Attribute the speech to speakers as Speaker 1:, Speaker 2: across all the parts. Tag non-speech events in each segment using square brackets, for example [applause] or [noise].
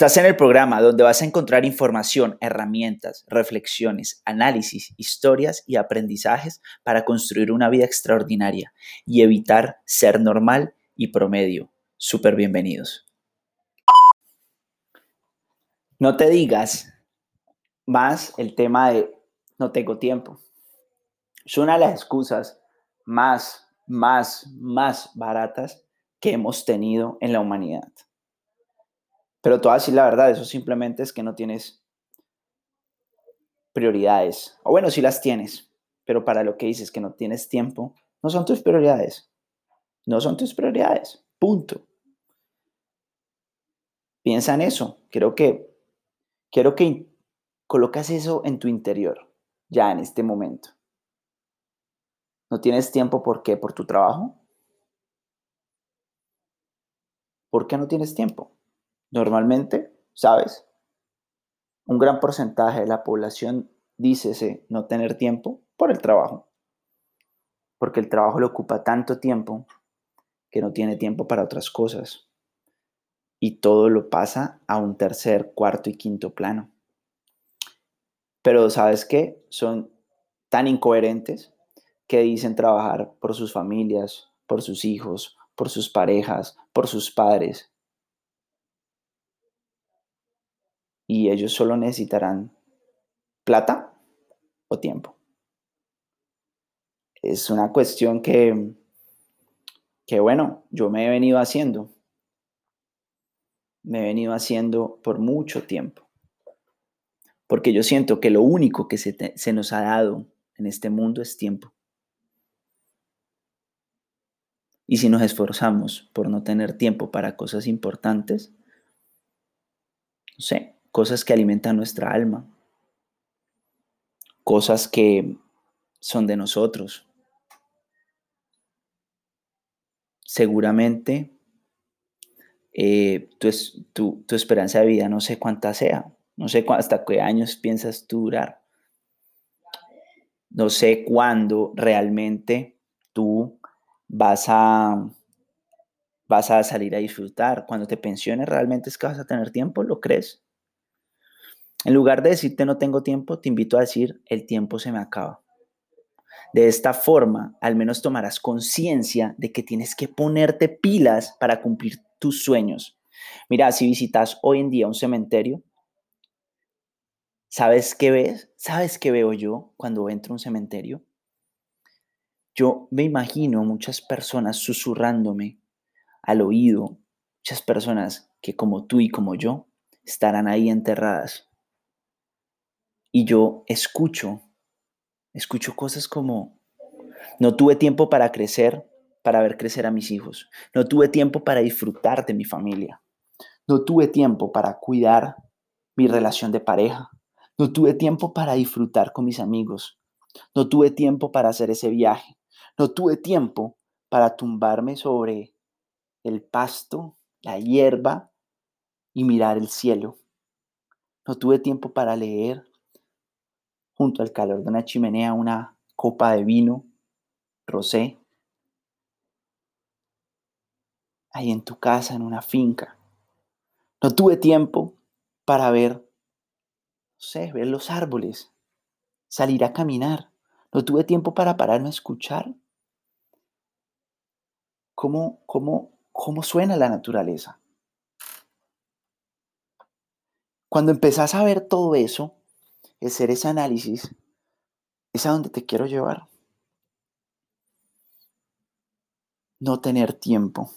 Speaker 1: Estás en el programa donde vas a encontrar información, herramientas, reflexiones, análisis, historias y aprendizajes para construir una vida extraordinaria y evitar ser normal y promedio. Súper bienvenidos. No te digas más el tema de no tengo tiempo. Es una de las excusas más, más, más baratas que hemos tenido en la humanidad. Pero tú decir la verdad, eso simplemente es que no tienes prioridades. O bueno, sí las tienes, pero para lo que dices que no tienes tiempo, no son tus prioridades. No son tus prioridades. Punto. Piensa en eso. Quiero que, quiero que colocas eso en tu interior, ya en este momento. ¿No tienes tiempo por qué? ¿Por tu trabajo? ¿Por qué no tienes tiempo? Normalmente, ¿sabes? Un gran porcentaje de la población dice no tener tiempo por el trabajo. Porque el trabajo le ocupa tanto tiempo que no tiene tiempo para otras cosas. Y todo lo pasa a un tercer, cuarto y quinto plano. Pero ¿sabes qué? Son tan incoherentes que dicen trabajar por sus familias, por sus hijos, por sus parejas, por sus padres, y ellos solo necesitarán plata o tiempo. Es una cuestión que, que, bueno, yo me he venido haciendo. Me he venido haciendo por mucho tiempo. Porque yo siento que lo único que se, se nos ha dado en este mundo es tiempo. Y si nos esforzamos por no tener tiempo para cosas importantes, no sé, cosas que alimentan nuestra alma, cosas que son de nosotros. Seguramente eh, tu, tu, esperanza de vida no sé cuánta sea, no sé hasta qué años piensas tú durar, no sé cuándo realmente tú vas a, vas a salir a disfrutar. Cuando te pensiones, ¿realmente es que vas a tener tiempo? ¿Lo crees? En lugar de decirte no tengo tiempo, te invito a decir el tiempo se me acaba. De esta forma, al menos tomarás conciencia de que tienes que ponerte pilas para cumplir tus sueños. Mira, si visitas hoy en día un cementerio, ¿sabes qué ves? ¿Sabes qué veo yo cuando entro a un cementerio? Yo me imagino muchas personas susurrándome al oído, muchas personas que como tú y como yo estarán ahí enterradas y yo escucho, escucho cosas como, no tuve tiempo para crecer, para ver crecer a mis hijos, no tuve tiempo para disfrutar de mi familia, no tuve tiempo para cuidar mi relación de pareja, no tuve tiempo para disfrutar con mis amigos, no tuve tiempo para hacer ese viaje, no tuve tiempo para tumbarme sobre el pasto, la hierba y mirar el cielo. No tuve tiempo para leer, junto al calor de una chimenea una copa de vino, rosé, ahí en tu casa, en una finca. No tuve tiempo para ver, no sé, ver los árboles, salir a caminar. No tuve tiempo para pararme a escuchar cómo, cómo, cómo suena la naturaleza. Cuando empezás a ver todo eso, hacer ese análisis es a donde te quiero llevar. No tener tiempo.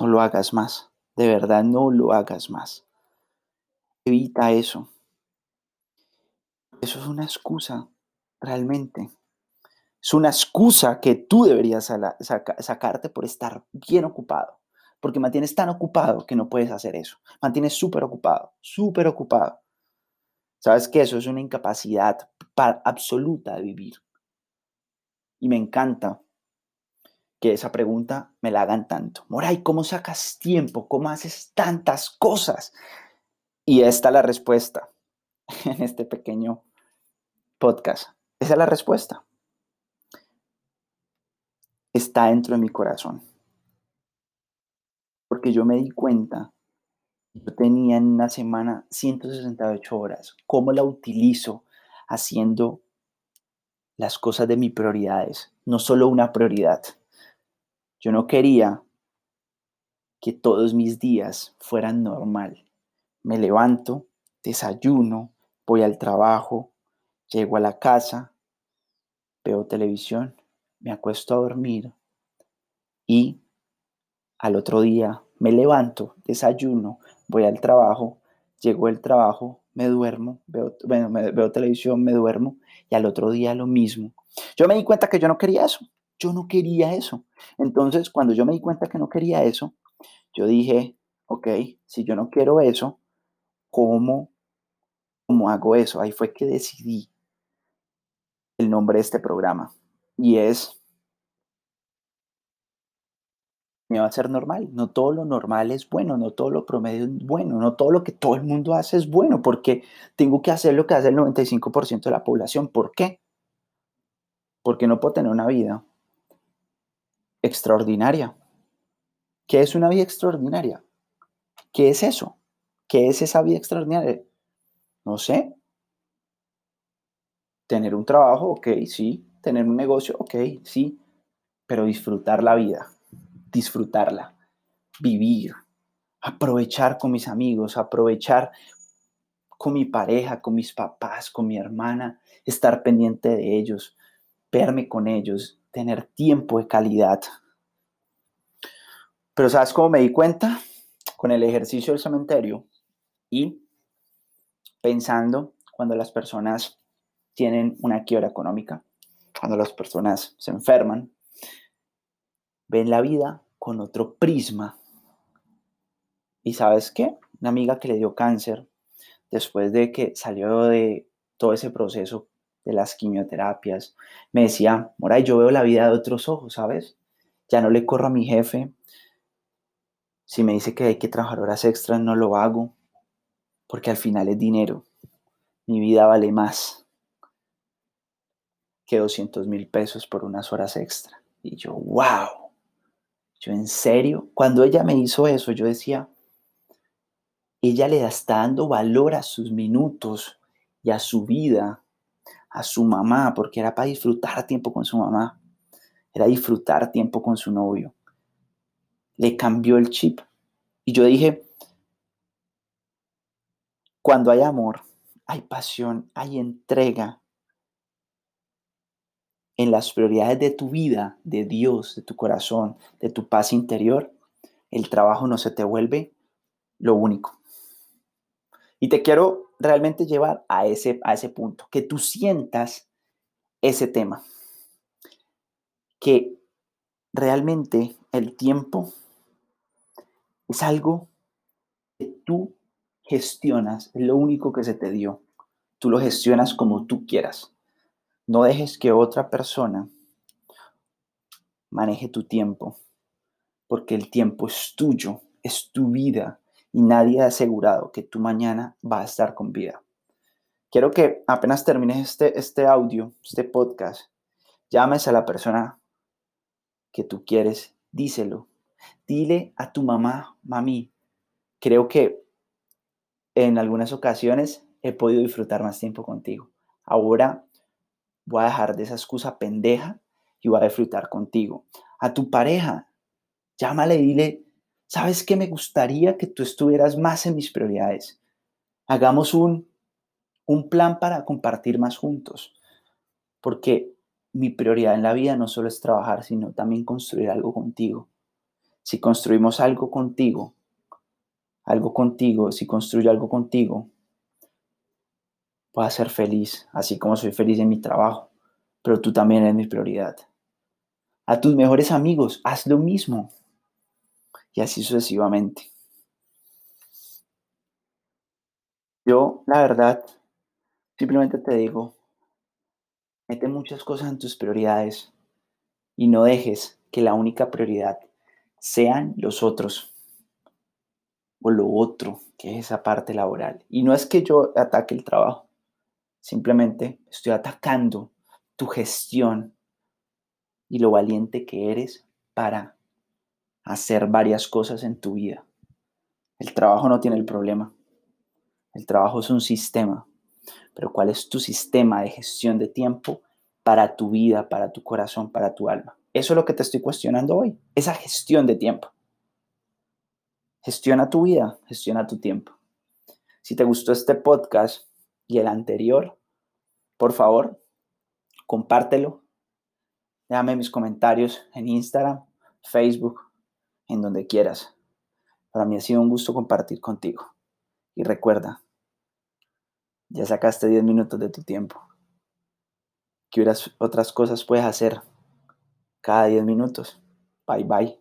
Speaker 1: No lo hagas más. De verdad, no lo hagas más. Evita eso. Eso es una excusa, realmente. Es una excusa que tú deberías sacarte por estar bien ocupado. Porque mantienes tan ocupado que no puedes hacer eso. Mantienes súper ocupado, súper ocupado. ¿Sabes que Eso es una incapacidad absoluta de vivir. Y me encanta que esa pregunta me la hagan tanto. Moray, ¿cómo sacas tiempo? ¿Cómo haces tantas cosas? Y esta es la respuesta [laughs] en este pequeño podcast. Esa es la respuesta. Está dentro de mi corazón. Porque yo me di cuenta Yo tenía en una semana 168 horas. ¿Cómo la utilizo haciendo las cosas de mis prioridades? No solo una prioridad. Yo no quería que todos mis días fueran normal. Me levanto, desayuno, voy al trabajo, llego a la casa, veo televisión, me acuesto a dormir y al otro día me levanto, desayuno, voy al trabajo, llego al trabajo, me duermo, veo, veo televisión, me duermo y al otro día lo mismo. Yo me di cuenta que yo no quería eso. Yo no quería eso. Entonces, cuando yo me di cuenta que no quería eso, yo dije, ok, si yo no quiero eso, ¿cómo, cómo hago eso? Ahí fue que decidí el nombre de este programa. Y es me va a ser normal. No todo lo normal es bueno, no todo lo promedio es bueno, no todo lo que todo el mundo hace es bueno, porque tengo que hacer lo que hace el 95% de la población. ¿Por qué? Porque no puedo tener una vida extraordinaria. ¿Qué es una vida extraordinaria? ¿Qué es eso? ¿Qué es esa vida extraordinaria? No sé. Tener un trabajo, ok, sí. Tener un negocio, ok, sí. Pero disfrutar la vida disfrutarla, vivir, aprovechar con mis amigos, aprovechar con mi pareja, con mis papás, con mi hermana, estar pendiente de ellos, verme con ellos, tener tiempo de calidad. Pero ¿sabes cómo me di cuenta? Con el ejercicio del cementerio y pensando cuando las personas tienen una quiebra económica, cuando las personas se enferman, ven la vida con otro prisma. ¿Y sabes qué? Una amiga que le dio cáncer, después de que salió de todo ese proceso de las quimioterapias, me decía, Moray, yo veo la vida de otros ojos, ¿sabes? Ya no le corro a mi jefe. Si me dice que hay que trabajar horas extras, no lo hago, porque al final es dinero. Mi vida vale más que 200 mil pesos por unas horas extra. Y yo, wow. En serio, cuando ella me hizo eso, yo decía, ella le está dando valor a sus minutos y a su vida, a su mamá, porque era para disfrutar tiempo con su mamá, era disfrutar tiempo con su novio. Le cambió el chip. Y yo dije, cuando hay amor, hay pasión, hay entrega, en las prioridades de tu vida, de Dios, de tu corazón, de tu paz interior, el trabajo no se te vuelve lo único. Y te quiero realmente llevar a ese, a ese punto, que tú sientas ese tema, que realmente el tiempo es algo que tú gestionas, es lo único que se te dio. Tú lo gestionas como tú quieras. No dejes que otra persona maneje tu tiempo, porque el tiempo es tuyo, es tu vida y nadie ha asegurado que tu mañana va a estar con vida. Quiero que apenas termines este, este audio, este podcast, llames a la persona que tú quieres, díselo. Dile a tu mamá, mami, creo que en algunas ocasiones he podido disfrutar más tiempo contigo. Ahora voy a dejar de esa excusa pendeja y voy a disfrutar contigo. A tu pareja, llámale y dile, ¿sabes qué? Me gustaría que tú estuvieras más en mis prioridades. Hagamos un, un plan para compartir más juntos. Porque mi prioridad en la vida no solo es trabajar, sino también construir algo contigo. Si construimos algo contigo, algo contigo, si construyo algo contigo, a ser feliz, así como soy feliz en mi trabajo, pero tú también eres mi prioridad. A tus mejores amigos, haz lo mismo. Y así sucesivamente. Yo, la verdad, simplemente te digo, mete muchas cosas en tus prioridades y no dejes que la única prioridad sean los otros o lo otro, que es esa parte laboral. Y no es que yo ataque el trabajo, Simplemente estoy atacando tu gestión y lo valiente que eres para hacer varias cosas en tu vida. El trabajo no tiene el problema. El trabajo es un sistema. Pero ¿cuál es tu sistema de gestión de tiempo para tu vida, para tu corazón, para tu alma? Eso es lo que te estoy cuestionando hoy. Esa gestión de tiempo. Gestiona tu vida, gestiona tu tiempo. Si te gustó este podcast y el anterior, por favor, compártelo. Déjame mis comentarios en Instagram, Facebook, en donde quieras. Para mí ha sido un gusto compartir contigo. Y recuerda, ya sacaste 10 minutos de tu tiempo. ¿Qué otras cosas puedes hacer cada 10 minutos? Bye bye.